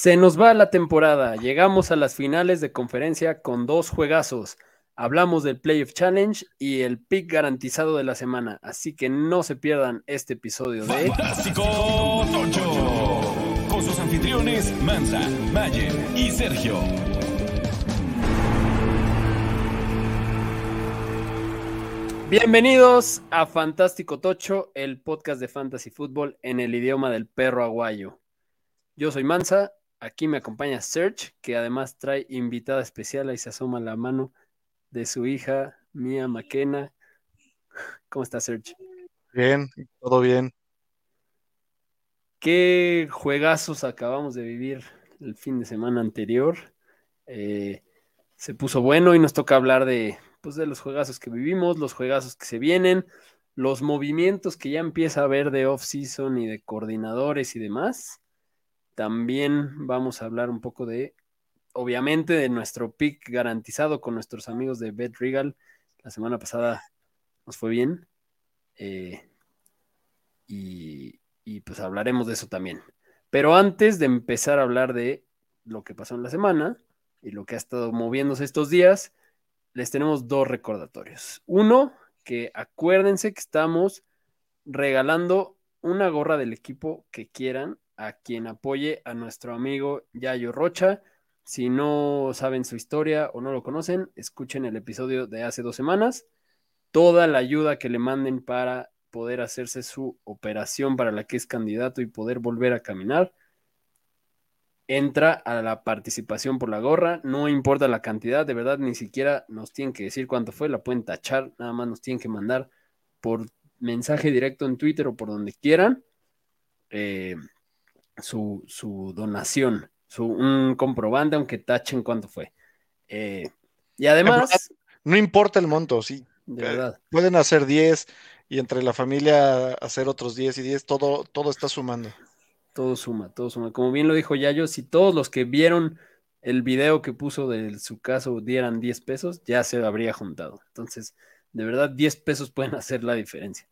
Se nos va la temporada, llegamos a las finales de conferencia con dos juegazos. Hablamos del Playoff Challenge y el pick garantizado de la semana, así que no se pierdan este episodio de Fantástico Tocho, con sus anfitriones Mansa, Mayer y Sergio. Bienvenidos a Fantástico Tocho, el podcast de Fantasy Football en el idioma del perro aguayo. Yo soy Mansa, aquí me acompaña Serge, que además trae invitada especial, ahí se asoma la mano de su hija, Mía Maquena. ¿Cómo está Serge? Bien, todo bien. Qué juegazos acabamos de vivir el fin de semana anterior. Eh, se puso bueno y nos toca hablar de, pues, de los juegazos que vivimos, los juegazos que se vienen, los movimientos que ya empieza a haber de off-season y de coordinadores y demás. También vamos a hablar un poco de, obviamente, de nuestro pick garantizado con nuestros amigos de Bet Regal. La semana pasada nos fue bien. Eh, y, y pues hablaremos de eso también. Pero antes de empezar a hablar de lo que pasó en la semana y lo que ha estado moviéndose estos días, les tenemos dos recordatorios. Uno, que acuérdense que estamos regalando una gorra del equipo que quieran a quien apoye a nuestro amigo Yayo Rocha. Si no saben su historia o no lo conocen, escuchen el episodio de hace dos semanas. Toda la ayuda que le manden para poder hacerse su operación para la que es candidato y poder volver a caminar entra a la participación por la gorra, no importa la cantidad, de verdad ni siquiera nos tienen que decir cuánto fue, la pueden tachar, nada más nos tienen que mandar por mensaje directo en Twitter o por donde quieran eh, su, su, donación, su, un comprobante, aunque tachen cuánto fue. Eh, y además... No importa el monto, sí. De verdad. Eh, pueden hacer 10 y entre la familia hacer otros 10 y 10, todo, todo está sumando. Todo suma, todo suma. Como bien lo dijo Yayo, si todos los que vieron el video que puso de su caso dieran 10 pesos, ya se habría juntado. Entonces, de verdad, 10 pesos pueden hacer la diferencia.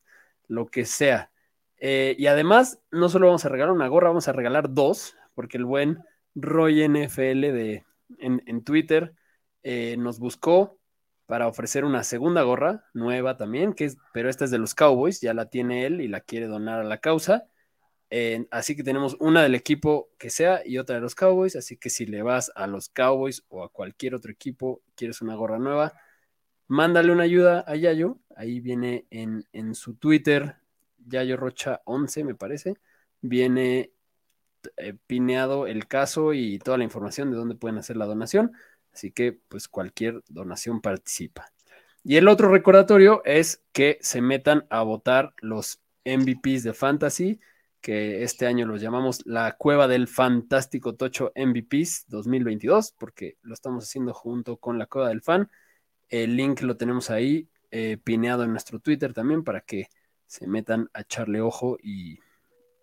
Lo que sea. Eh, y además, no solo vamos a regalar una gorra, vamos a regalar dos, porque el buen Roy NFL de, en, en Twitter eh, nos buscó para ofrecer una segunda gorra nueva también, que es, pero esta es de los Cowboys, ya la tiene él y la quiere donar a la causa así que tenemos una del equipo que sea y otra de los Cowboys. Así que si le vas a los Cowboys o a cualquier otro equipo, quieres una gorra nueva, mándale una ayuda a Yayo. Ahí viene en, su Twitter, Yayo Rocha 11, me parece. Viene eh, pineado el caso y toda la información de dónde pueden hacer la donación. Así que, pues, cualquier donación participa. Y el otro recordatorio es que se metan a votar los MVPs de Fantasy que este año los llamamos la Cueva del Fantástico Tocho MVPs 2022, porque lo estamos haciendo junto con la Cueva del Fan. El link lo tenemos ahí eh, pineado en nuestro Twitter también para que se metan a echarle ojo y,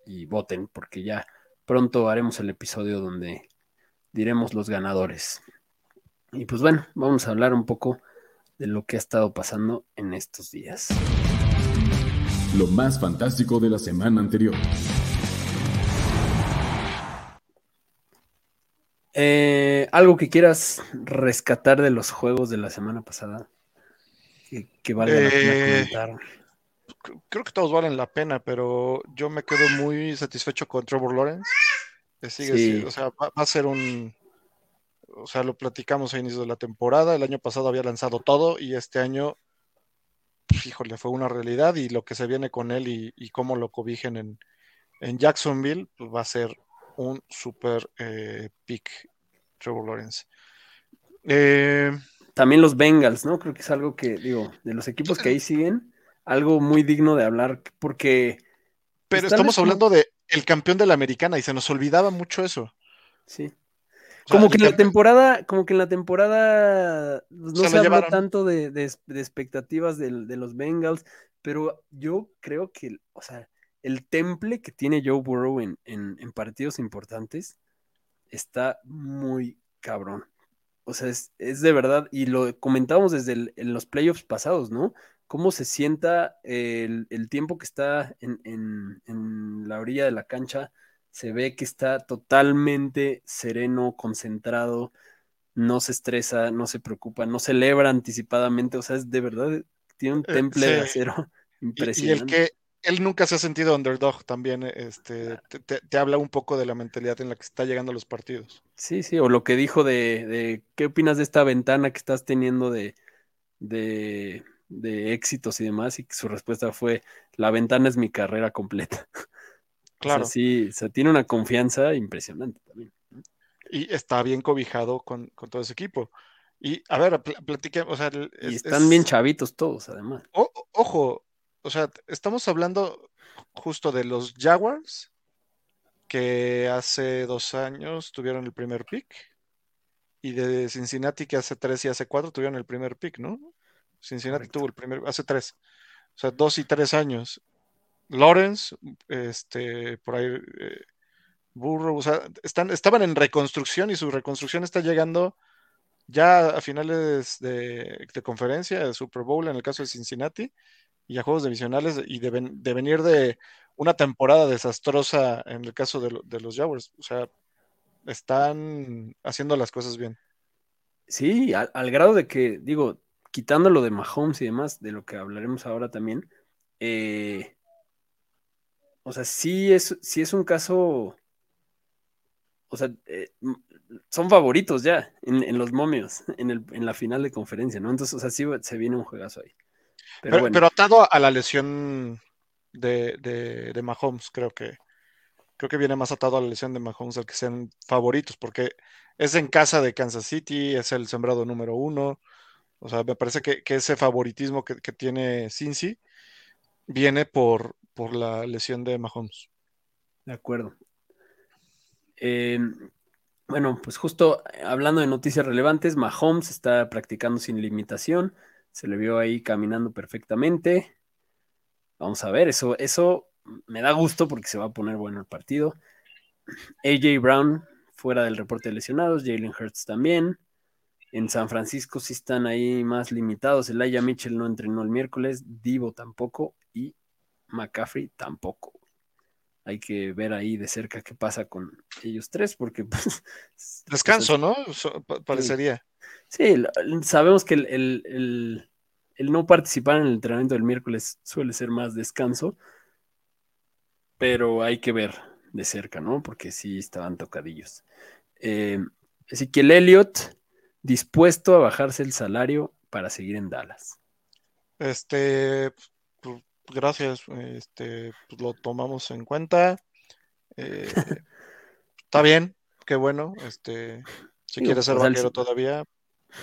y voten, porque ya pronto haremos el episodio donde diremos los ganadores. Y pues bueno, vamos a hablar un poco de lo que ha estado pasando en estos días lo más fantástico de la semana anterior. Eh, algo que quieras rescatar de los juegos de la semana pasada que, vale la pena eh, comentar. Creo que todos valen la pena, pero yo me quedo muy satisfecho con Trevor Lawrence. sigue, o sea, va, a ser un, o sea, lo platicamos a inicio de la temporada. El año pasado había lanzado todo y este año híjole, fue una realidad y lo que se viene con él y, cómo lo cobijen en, Jacksonville, pues va a ser un super eh, pick Trevor Lawrence. Eh, También los Bengals, ¿no? Creo que es algo que, digo, de los equipos que ahí siguen, algo muy digno de hablar, porque... Pero estamos hablando de el campeón de la americana y se nos olvidaba mucho eso. Sí como que en la temporada, como que en la temporada pues, no se, habló tanto de, expectativas de, los Bengals, pero yo creo que, o sea, el temple que tiene Joe Burrow en, partidos importantes está muy cabrón. O sea, es, de verdad, y lo comentábamos desde en los playoffs pasados, ¿no? Cómo se sienta el, tiempo que está en, en la orilla de la cancha se ve que está totalmente sereno, concentrado, no se estresa, no se preocupa, no celebra anticipadamente, o sea, es de verdad, tiene un Eh, temple de acero Y, y impresionante. el que él nunca se ha sentido underdog también, este, te, te- te habla un poco de la mentalidad en la que está llegando a los partidos. Sí, sí, o lo que dijo de, de ¿qué opinas de esta ventana que estás teniendo de, de, de éxitos y demás? Y su respuesta fue, la ventana es mi carrera completa. O sea, Claro. sí, o sea, tiene una confianza impresionante también. Y está bien cobijado con, con todo ese equipo. Y a ver, pl- platiquemos, o sea, Y es- están es- bien chavitos todos, además. o- ojo, o sea, estamos hablando justo de los Jaguars, que hace dos años tuvieron el primer pick, y de Cincinnati, que hace tres y hace cuatro tuvieron el primer pick, ¿no? Cincinnati Correcto. tuvo el primer, hace tres, o sea, dos y tres años. Lawrence, este, por ahí, eh, Burrow, o sea, están, estaban en reconstrucción y su reconstrucción está llegando ya a finales de, de conferencia, de Super Bowl en el caso de Cincinnati, y a juegos divisionales, y de, de venir de una temporada desastrosa en el caso de, lo- de los Jaguars. O sea, están haciendo las cosas bien. Sí, al, al grado de que, digo, quitando lo de Mahomes y demás, de lo que hablaremos ahora también, eh, o sea, sí es, sí es un caso, o sea, eh, son favoritos ya en, en los momios, en, el, en la final de conferencia, ¿no? Entonces, o sea, sí se viene un juegazo ahí. Pero, Pero, bueno, pero atado a, a la lesión de, de, de Mahomes, creo que creo que viene más atado a la lesión de Mahomes al que sean favoritos, porque es en casa de Kansas City, es el sembrado número uno. O sea, me parece que, que ese favoritismo que, que tiene Cincy viene por, por la lesión de Mahomes. de acuerdo. Eh, bueno, pues justo hablando de noticias relevantes, Mahomes está practicando sin limitación, se le vio ahí caminando perfectamente. Vamos a ver, eso, eso me da gusto porque se va a poner bueno el partido. AJ Brown fuera del reporte de lesionados, Jalen Hurts también. En San Francisco sí están ahí más limitados. Elijah Mitchell no entrenó el miércoles, Divo tampoco y McCaffrey tampoco. Hay que ver ahí de cerca qué pasa con ellos tres porque pues, Descanso, ¿no? Parecería. Sí, sabemos que el, el- el- el no participar en el entrenamiento del miércoles suele ser más descanso, pero hay que ver de cerca, ¿no? Porque sí estaban tocadillos. Eh, Ezequiel Elliott dispuesto a bajarse el salario para seguir en Dallas. Este, pues, gracias. Este, pues, lo tomamos en cuenta. Eh, está bien, qué bueno. Este, si Digo, quiere ser o sea, el- vaquero todavía.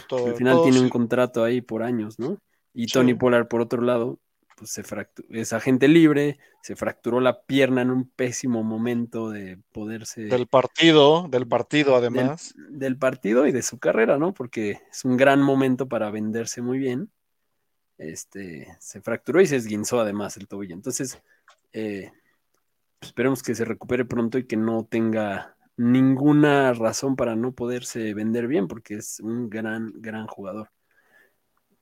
todo- Al final todo tiene un contrato ahí por años, ¿no? Y Sí. Tony Pollard, por otro lado, pues se fracturó, es agente libre, se fracturó la pierna en un pésimo momento de poderse... Del partido, del partido además. del partido y de su carrera, ¿no? Porque es un gran momento para venderse muy bien. Este, se fracturó y se esguinzó además el tobillo. Entonces, eh, esperemos que se recupere pronto y que no tenga ninguna razón para no poderse vender bien, porque es un gran, gran jugador.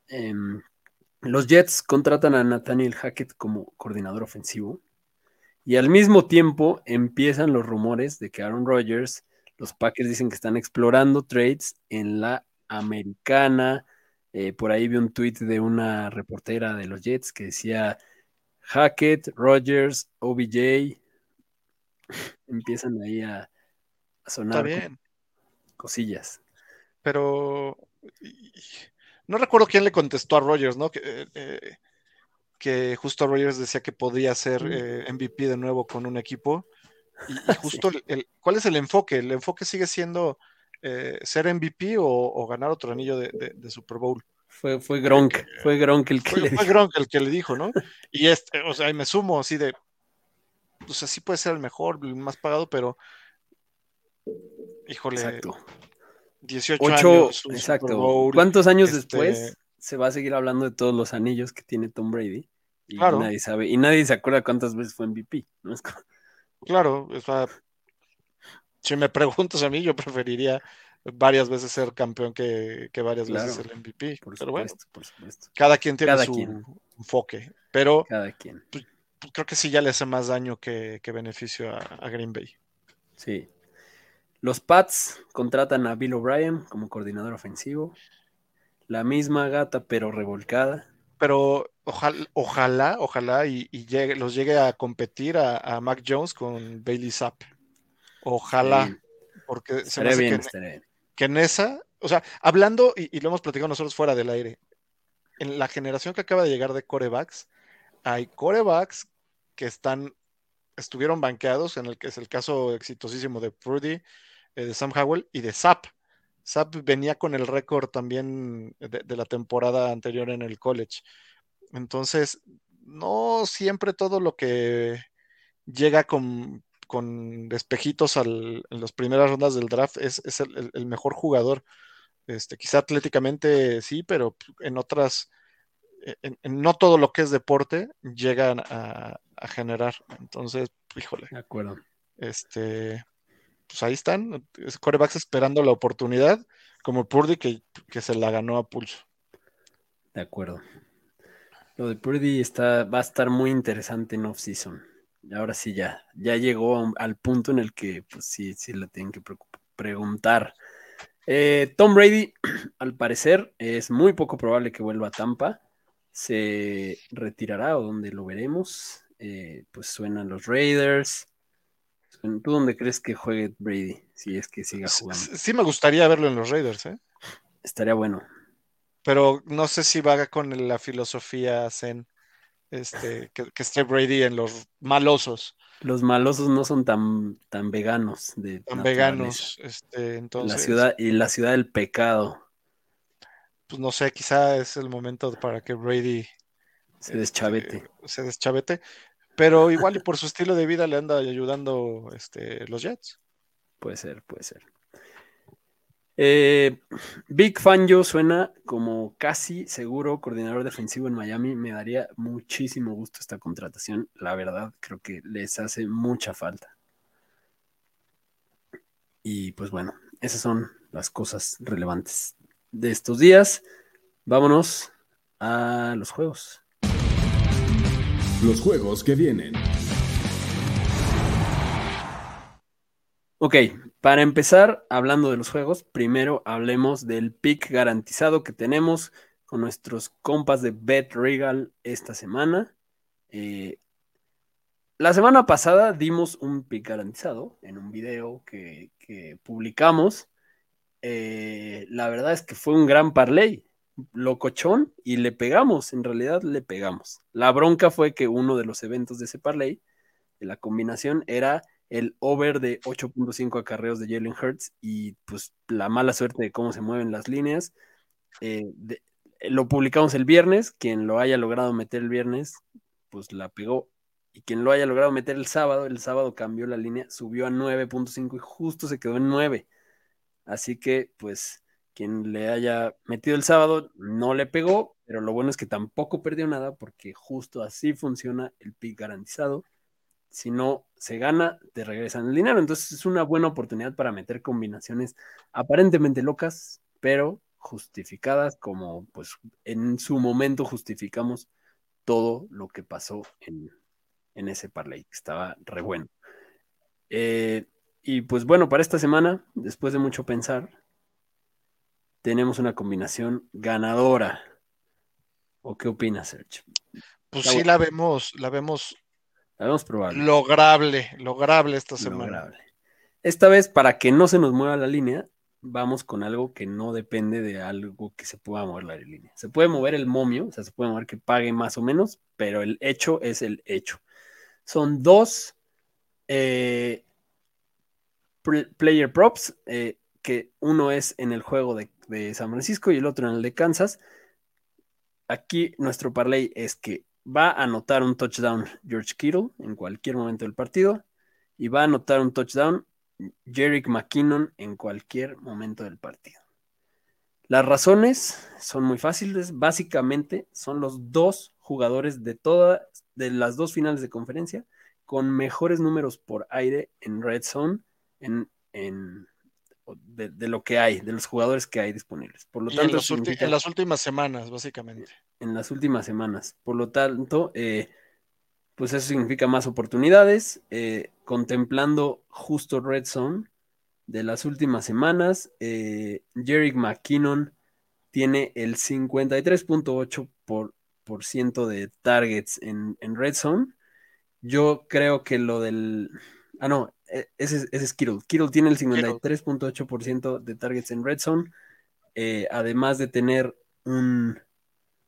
Em, los Jets contratan a Nathaniel Hackett como coordinador ofensivo. Y al mismo tiempo empiezan los rumores de que Aaron Rodgers, los Packers dicen que están explorando trades en la americana. Eh, por ahí vi un tweet de una reportera de los Jets que decía Hackett, Rodgers, OBJ. Empiezan ahí a, a Está sonar bien. cosillas. Pero no recuerdo quién le contestó a Rogers, ¿no? Que, eh, eh, que justo Rogers decía que podía ser eh, MVP de nuevo con un equipo. Y, y justo el- ¿cuál es el enfoque? ¿El enfoque sigue siendo eh, ser MVP o, o ganar otro anillo de, de- de Super Bowl? Fue, fue Gronk, fue Gronk el que Fue, le fue dijo. Gronk el que le dijo, ¿no? Y este, o sea, y me sumo así de, o sea, sí puede ser el mejor, el más pagado, pero híjole, Exacto. 18 Ocho, años, exacto. Bowl, ¿Cuántos años este- después se va a seguir hablando de todos los anillos que tiene Tom Brady? Y Claro. nadie sabe, y nadie se acuerda cuántas veces fue MVP, ¿no? Es como- Claro, o sea, si me preguntas a mí, yo preferiría varias veces ser campeón que, que varias veces ser MVP. por pero bueno, supuesto, por supuesto. cada quien tiene cada su quien. enfoque. Pero Cada quien. creo que sí ya le hace más daño que, que beneficio a, a Green Bay. Sí. Los Pats contratan a Bill O'Brien como coordinador ofensivo. La misma gata, pero revolcada. Pero ojalá, ojalá, ojalá y, los llegue a competir a, Mac Jones con Bailey Zapp. Ojalá. Porque se me bien, que, que, en esa, o sea, hablando, y, y, lo hemos platicado nosotros fuera del aire, en la generación que acaba de llegar de corebacks, hay corebacks que están, estuvieron banqueados, en el que es el caso exitosísimo de Purdy, eh, de Sam Howell y de Zapp. Zapp venía con el récord también de, la temporada anterior en el college. Entonces, no siempre todo lo que llega con, con espejitos en las primeras rondas del draft es, el, mejor jugador. Este, quizá atléticamente sí, pero en otras, en, no todo lo que es deporte llegan a, generar. Entonces, híjole. De acuerdo. Este, pues ahí están, corebacks esperando la oportunidad, como Purdy que, que, se la ganó a pulso. De acuerdo. Lo de Purdy está, va a estar muy interesante en off-season. Ahora sí ya, ya llegó al punto en el que pues sí, sí le tienen que preguntar. Eh, Tom Brady, al parecer, es muy poco probable que vuelva a Tampa. Se retirará o donde lo veremos. Eh, pues suenan los Raiders. ¿Tú dónde crees que juegue Brady? Si es que siga jugando. Sí, me gustaría verlo en los Raiders, ¿eh? Estaría bueno. Pero no sé si va con la filosofía Zen, este, que, esté Brady en los malosos. Los malosos no son tan, tan veganos. De tan veganos, este, entonces. La ciudad, y la ciudad del pecado. Pues no sé, quizá es el momento para que Brady se deschavete. Este, se deschavete. Pero igual y por su estilo de vida le anda ayudando este, los Jets. Puede ser, puede ser. Eh, Big Fangio suena como casi seguro coordinador defensivo en Miami. Me daría muchísimo gusto esta contratación. La verdad, creo que les hace mucha falta. Y pues bueno, esas son las cosas relevantes de estos días. Vámonos a los juegos los juegos que vienen. Ok, para empezar, hablando de los juegos, primero hablemos del pick garantizado que tenemos con nuestros compas de Bet Regal esta semana. Eh, la semana pasada dimos un pick garantizado en un video que, publicamos. Eh, la verdad es que fue un gran parlay locochón y le pegamos, en realidad le pegamos. La bronca fue que uno de los eventos de ese parlay, de la combinación, era el over de 8.5 acarreos de Jalen Hurts y pues la mala suerte de cómo se mueven las líneas. Eh, lo publicamos el viernes, quien lo haya logrado meter el viernes, pues la pegó. Y quien lo haya logrado meter el sábado, el sábado cambió la línea, subió a 9.5 y justo se quedó en 9. Así que pues quien le haya metido el sábado no le pegó, pero lo bueno es que tampoco perdió nada porque justo así funciona el pick garantizado. Si no se gana, te regresan el dinero. Entonces es una buena oportunidad para meter combinaciones aparentemente locas, pero justificadas, como pues en su momento justificamos todo lo que pasó en, ese parlay, que estaba re bueno. Eh, y pues bueno, para esta semana, después de mucho pensar, tenemos una combinación ganadora. ¿O qué opinas, Sergio? Pues sí, la vemos, la vemos. La vemos probable. Lograble, lograble esta semana. Esta vez, para que no se nos mueva la línea, vamos con algo que no depende de algo que se pueda mover la línea. Se puede mover el momio, o sea, se puede mover que pague más o menos, pero el hecho es el hecho. Son dos eh, player props, eh, que uno es en el juego de de San Francisco y el otro en el de Kansas. Aquí nuestro parlay es que va a anotar un touchdown George Kittle en cualquier momento del partido y va a anotar un touchdown Jerick McKinnon en cualquier momento del partido. Las razones son muy fáciles, básicamente son los dos jugadores de todas de las dos finales de conferencia con mejores números por aire en red zone en, en de, lo que hay, de los jugadores que hay disponibles. Por lo tanto, en, las últimas semanas, básicamente. En las últimas semanas. Por lo tanto, eh, pues eso significa más oportunidades. Eh, contemplando justo Red Zone de las últimas semanas, eh, Jerry McKinnon tiene el 53.8% de targets en, Red Zone. Yo creo que lo del... Ah, no, e, ese, es Kittle. Kittle tiene el 53.8% de targets en Red Zone, eh, además de tener un,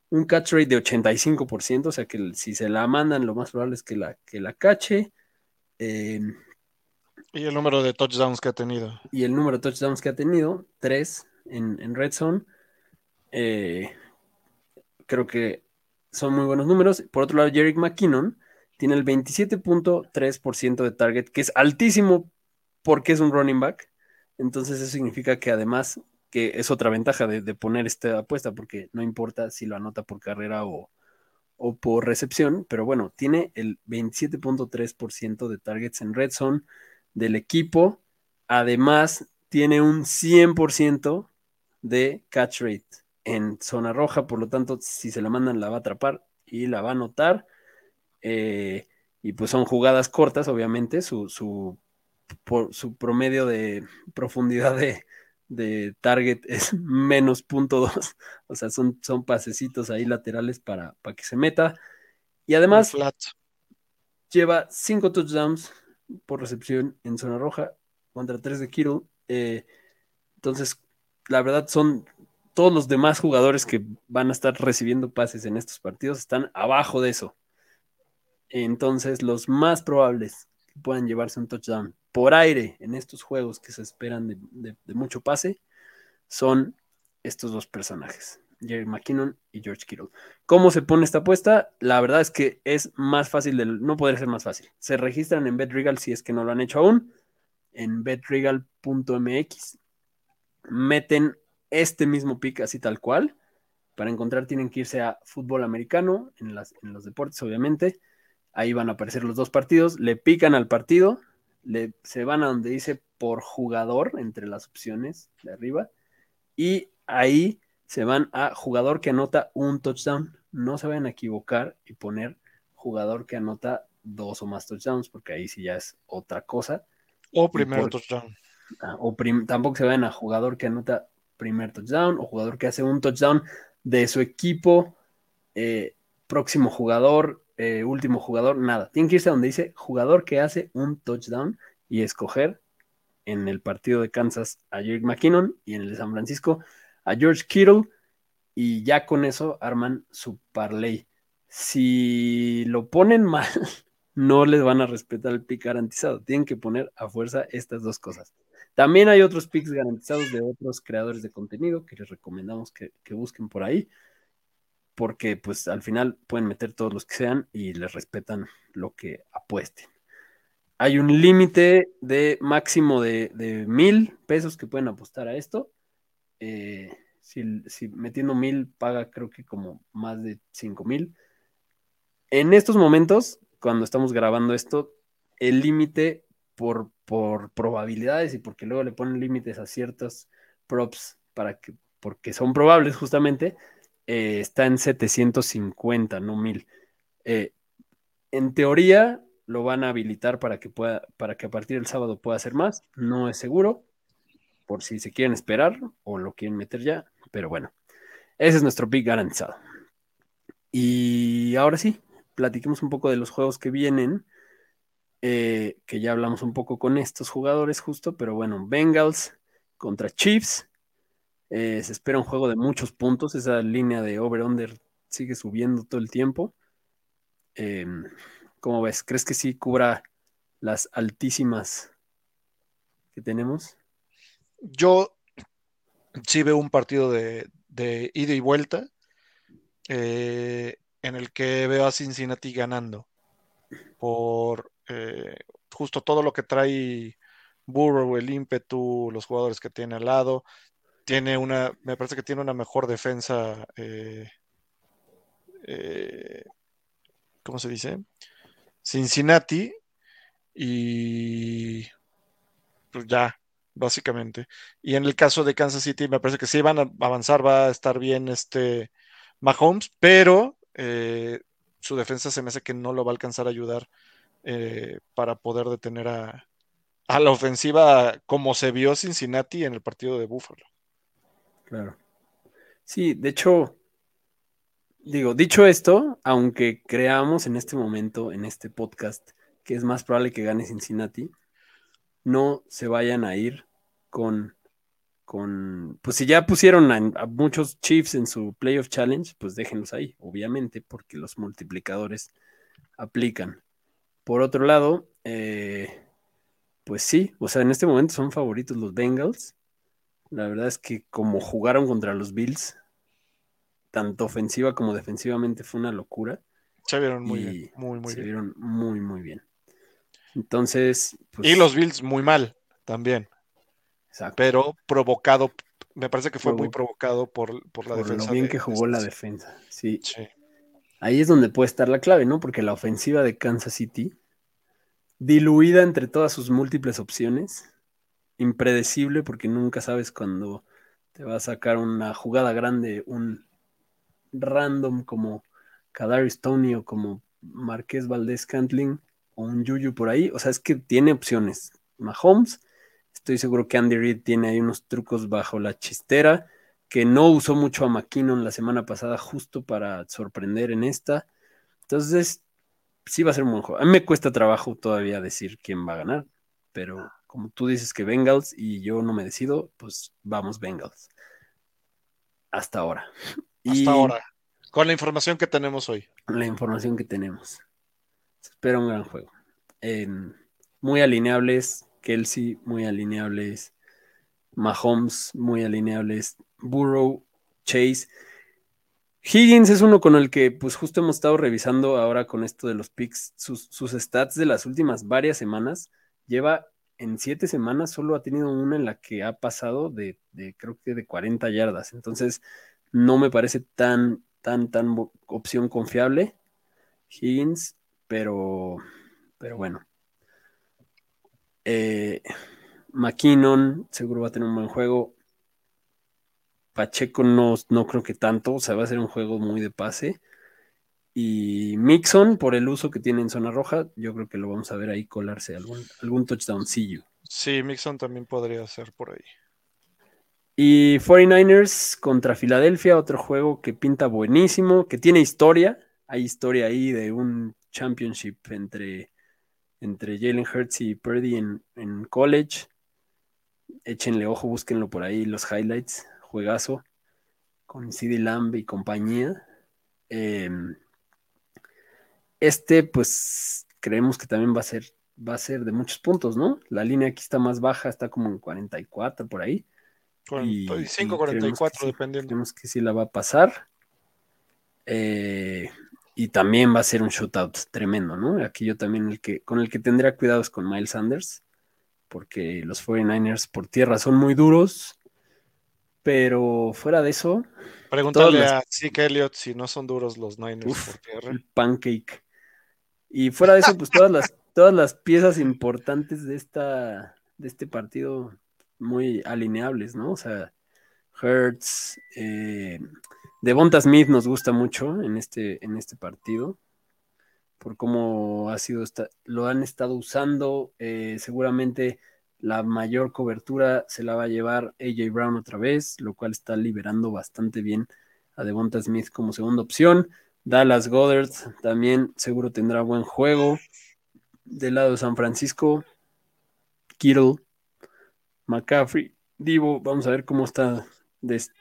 un catch rate de 85%, o sea que si se la mandan, lo más probable es que la, que la cache. Eh, y el número de touchdowns que ha tenido. Y el número de touchdowns que ha tenido, tres en, Red Zone. Eh, creo que son muy buenos números. Por otro lado, Jerick McKinnon tiene el 27.3% de target, que es altísimo porque es un running back. Entonces eso significa que además, que es otra ventaja de, poner esta apuesta, porque no importa si lo anota por carrera o, o por recepción, pero bueno, tiene el 27.3% de targets en red zone del equipo. Además, tiene un 100% de catch rate en zona roja, por lo tanto, si se la mandan, la va a atrapar y la va a anotar. Eh, y pues son jugadas cortas, obviamente, su, su, por, su promedio de profundidad de, target es menos punto dos, o sea, son, son pasecitos ahí laterales para, para que se meta. Y además, lleva cinco touchdowns por recepción en zona roja contra 3 de Kittle. Eh, entonces, la verdad son todos los demás jugadores que van a estar recibiendo pases en estos partidos están abajo de eso. Entonces, los más probables que puedan llevarse un touchdown por aire en estos juegos que se esperan de mucho pase son estos dos personajes. Jerry McKinnon y George Kittle. ¿Cómo se pone esta apuesta? La verdad es que es más fácil, de, no podría ser más fácil. Se registran en BetRegal si es que no lo han hecho aún, en betregal.mx. Meten este mismo pick así tal cual. Para encontrar tienen que irse a fútbol americano, en, las, en los deportes obviamente. Ahí van a aparecer los dos partidos. Le pican al partido, le, se van a donde dice por jugador entre las opciones de arriba. Y ahí se van a jugador que anota un touchdown. No se vayan a equivocar y poner jugador que anota dos o más touchdowns, porque ahí sí ya es otra cosa. O primer touchdown. Ah, o tampoco se vayan a jugador que anota primer touchdown o jugador que hace un touchdown de su equipo, eh, próximo jugador, eh, último jugador, nada. Tienen que irse donde dice jugador que hace un touchdown y escoger en el partido de Kansas a Jake McKinnon y en el de San Francisco a George Kittle y ya con eso arman su parlay. Si lo ponen mal, no les van a respetar el pick garantizado. Tienen que poner a fuerza estas dos cosas. También hay otros picks garantizados de otros creadores de contenido que les recomendamos que, busquen por ahí, porque pues al final pueden meter todos los que sean y les respetan lo que apuesten. Hay un límite de máximo de mil pesos que pueden apostar a esto. Eh, si, metiendo mil paga creo que como más de cinco mil. En estos momentos, cuando estamos grabando esto, el límite por, por probabilidades y porque luego le ponen límites a ciertos props para que, porque son probables justamente, eh, está en 750, no mil. Eh, en teoría lo van a habilitar para que pueda, para que a partir del sábado pueda hacer más. No es seguro, por si se quieren esperar o lo quieren meter ya. Pero bueno, ese es nuestro pick garantizado. Y ahora sí, platiquemos un poco de los juegos que vienen. Eh, que ya hablamos un poco con estos jugadores justo, pero bueno, Bengals contra Chiefs. Eh, se espera un juego de muchos puntos. Esa línea de over-under sigue subiendo todo el tiempo. Em, ¿Cómo ves? ¿Crees que sí cubra las altísimas que tenemos? Yo sí veo un partido de, ida y vuelta eh, en el que veo a Cincinnati ganando por eh, justo todo lo que trae Burrow, el ímpetu, los jugadores que tiene al lado. Tiene una, me parece que tiene una mejor defensa. Eh, ¿Cómo se dice? Cincinnati. Y pues ya, básicamente. Y en el caso de Kansas City, me parece que sí van a avanzar, va a estar bien este Mahomes, pero eh, su defensa se me hace que no lo va a alcanzar a ayudar eh, para poder detener a, a la ofensiva como se vio Cincinnati en el partido de Buffalo. Claro. Sí, de hecho, digo, dicho esto, aunque creamos en este momento, en este podcast, que es más probable que gane Cincinnati, no se vayan a ir con, con pues si ya pusieron a, muchos Chiefs en su Playoff Challenge, pues déjenlos ahí, obviamente, porque los multiplicadores aplican. Por otro lado, eh, pues sí, o sea, en este momento son favoritos los Bengals. La verdad es que como jugaron contra los Bills, tanto ofensiva como defensivamente fue una locura. Se vieron muy bien, muy, muy se vieron muy, muy bien. Entonces. Pues y los Bills muy mal también. Exacto. Pero provocado, me parece que fue muy provocado por, la defensa. Lo bien que jugó la defensa, sí. Ahí es donde puede estar la clave, ¿no? Porque la ofensiva de Kansas City, diluida entre todas sus múltiples opciones, impredecible porque nunca sabes cuándo te va a sacar una jugada grande, un random como Kadarius Tony o como Marqués Valdés Cantling o un Yuyu por ahí. O sea, es que tiene opciones. Mahomes, estoy seguro que Andy Reid tiene ahí unos trucos bajo la chistera, que no usó mucho a McKinnon la semana pasada justo para sorprender en esta. Entonces, sí va a ser un buen juego. A mí me cuesta trabajo todavía decir quién va a ganar, pero como tú dices que Bengals y yo no me decido, pues vamos Bengals. Hasta ahora. Hasta ahora. Con la información que tenemos hoy. La información que tenemos. Se espera un gran juego. muy alineables. Kelsey, muy alineables. Mahomes, muy alineables. Burrow, Chase. Higgins es uno con el que pues justo hemos estado revisando ahora con esto de los picks, sus, stats de las últimas varias semanas. Lleva en siete semanas, solo ha tenido una en la que ha pasado de, creo que de 40 yardas. Entonces, no me parece tan, tan, tan opción confiable. Higgins, pero, pero bueno. Eh, McKinnon seguro va a tener un buen juego. Pacheco no, no creo que tanto, o sea, va a ser un juego muy de pase. Y Mixon, por el uso que tiene en zona roja, yo creo que lo vamos a ver ahí colarse algún, algún touchdowncillo. Sí, Mixon también podría ser por ahí. Y 49ers contra Filadelfia, otro juego que pinta buenísimo, que tiene historia. Hay historia ahí de un championship entre, entre Jalen Hurts y Purdy en, en college. Échenle ojo, búsquenlo por ahí, los highlights. Juegazo con CD Lamb y compañía. Em, este, pues, creemos que también va a ser, va a ser de muchos puntos, ¿no? La línea aquí está más baja, está como en 44 por ahí. 45, 44, dependiendo. Creemos que sí la va a pasar. Eh, y también va a ser un shootout tremendo, ¿no? Aquí yo también el que, con el que tendría cuidado es con Miles Sanders, porque los 49ers por tierra son muy duros, pero fuera de eso... Pregúntale a Zeke Elliott si no son duros los Niners por tierra. El pancake. Y fuera de eso, pues todas las, todas las piezas importantes de, esta, de este partido muy alineables, ¿no? O sea, Hertz, eh, Devonta Smith nos gusta mucho en este, en este partido, por cómo ha sido, lo han estado usando, eh, seguramente la mayor cobertura se la va a llevar AJ Brown otra vez, lo cual está liberando bastante bien a Devonta Smith como segunda opción. Dallas Goddard también seguro tendrá buen juego. Del lado de San Francisco, Kittle, McCaffrey, Divo, vamos a ver cómo está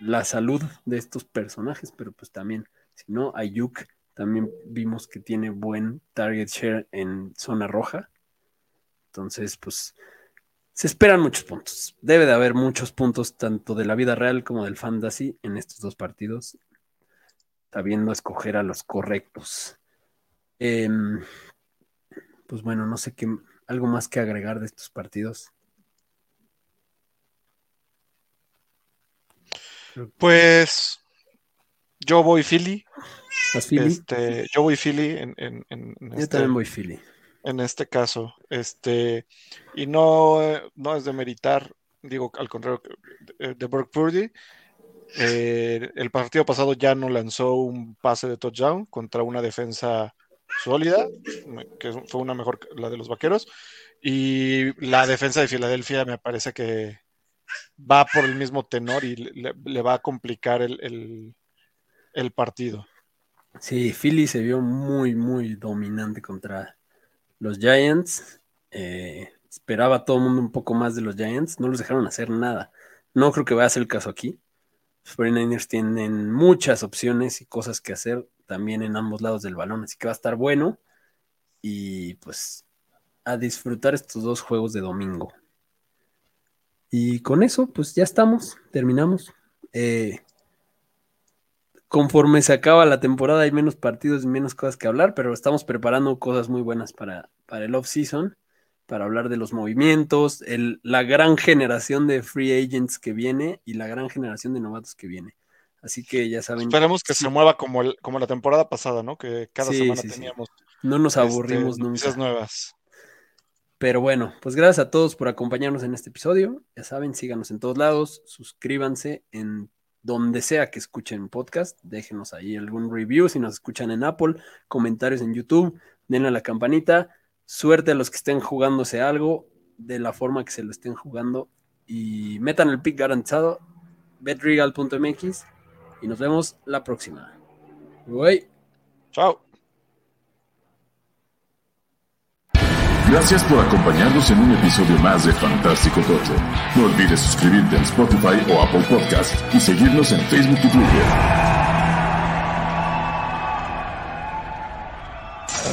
la salud de estos personajes, pero pues también, si no, Ayuk también vimos que tiene buen target share en zona roja. Entonces, pues se esperan muchos puntos. Debe de haber muchos puntos tanto de la vida real como del fantasy en estos dos partidos, sabiendo escoger a los correctos. Em, pues bueno, no sé qué, algo más que agregar de estos partidos. Pues yo voy Philly. Philly? Este, yo voy Philly en, en, yo este, también voy Philly. En este caso. Este, y no, no es de meritar, digo al contrario de, de Brock Purdy. Eh, el partido pasado ya no lanzó un pase de touchdown contra una defensa sólida, que fue una mejor la de los vaqueros. Y la defensa de Filadelfia me parece que va por el mismo tenor y le, va a complicar el, partido. Sí, Philly se vio muy, muy dominante contra los Giants. Eh, esperaba todo el mundo un poco más de los Giants. No los dejaron hacer nada. No creo que vaya a ser el caso aquí. Los 49ers tienen muchas opciones y cosas que hacer también en ambos lados del balón, así que va a estar bueno. Y pues a disfrutar estos dos juegos de domingo. Y con eso, pues ya estamos, terminamos. Eh, conforme se acaba la temporada hay menos partidos y menos cosas que hablar, pero estamos preparando cosas muy buenas para, para el off-season para hablar de los movimientos, la gran generación de free agents que viene y la gran generación de novatos que viene. Así que ya saben. Esperemos que se mueva como, el, como la temporada pasada, ¿no? Que cada semana teníamos. No nos aburrimos este, nunca. nuevas. Pero bueno, pues gracias a todos por acompañarnos en este episodio. Ya saben, síganos en todos lados, suscríbanse en donde sea que escuchen podcast, déjenos ahí algún review si nos escuchan en Apple, comentarios en YouTube, denle a la campanita Suerte a los que estén jugándose algo de la forma que se lo estén jugando y metan el pick garantizado betregal.mx y nos vemos la próxima. Bye. Chao. Gracias por acompañarnos en un episodio más de Fantástico Tocho. No olvides suscribirte en Spotify o Apple Podcast y seguirnos en Facebook y Twitter.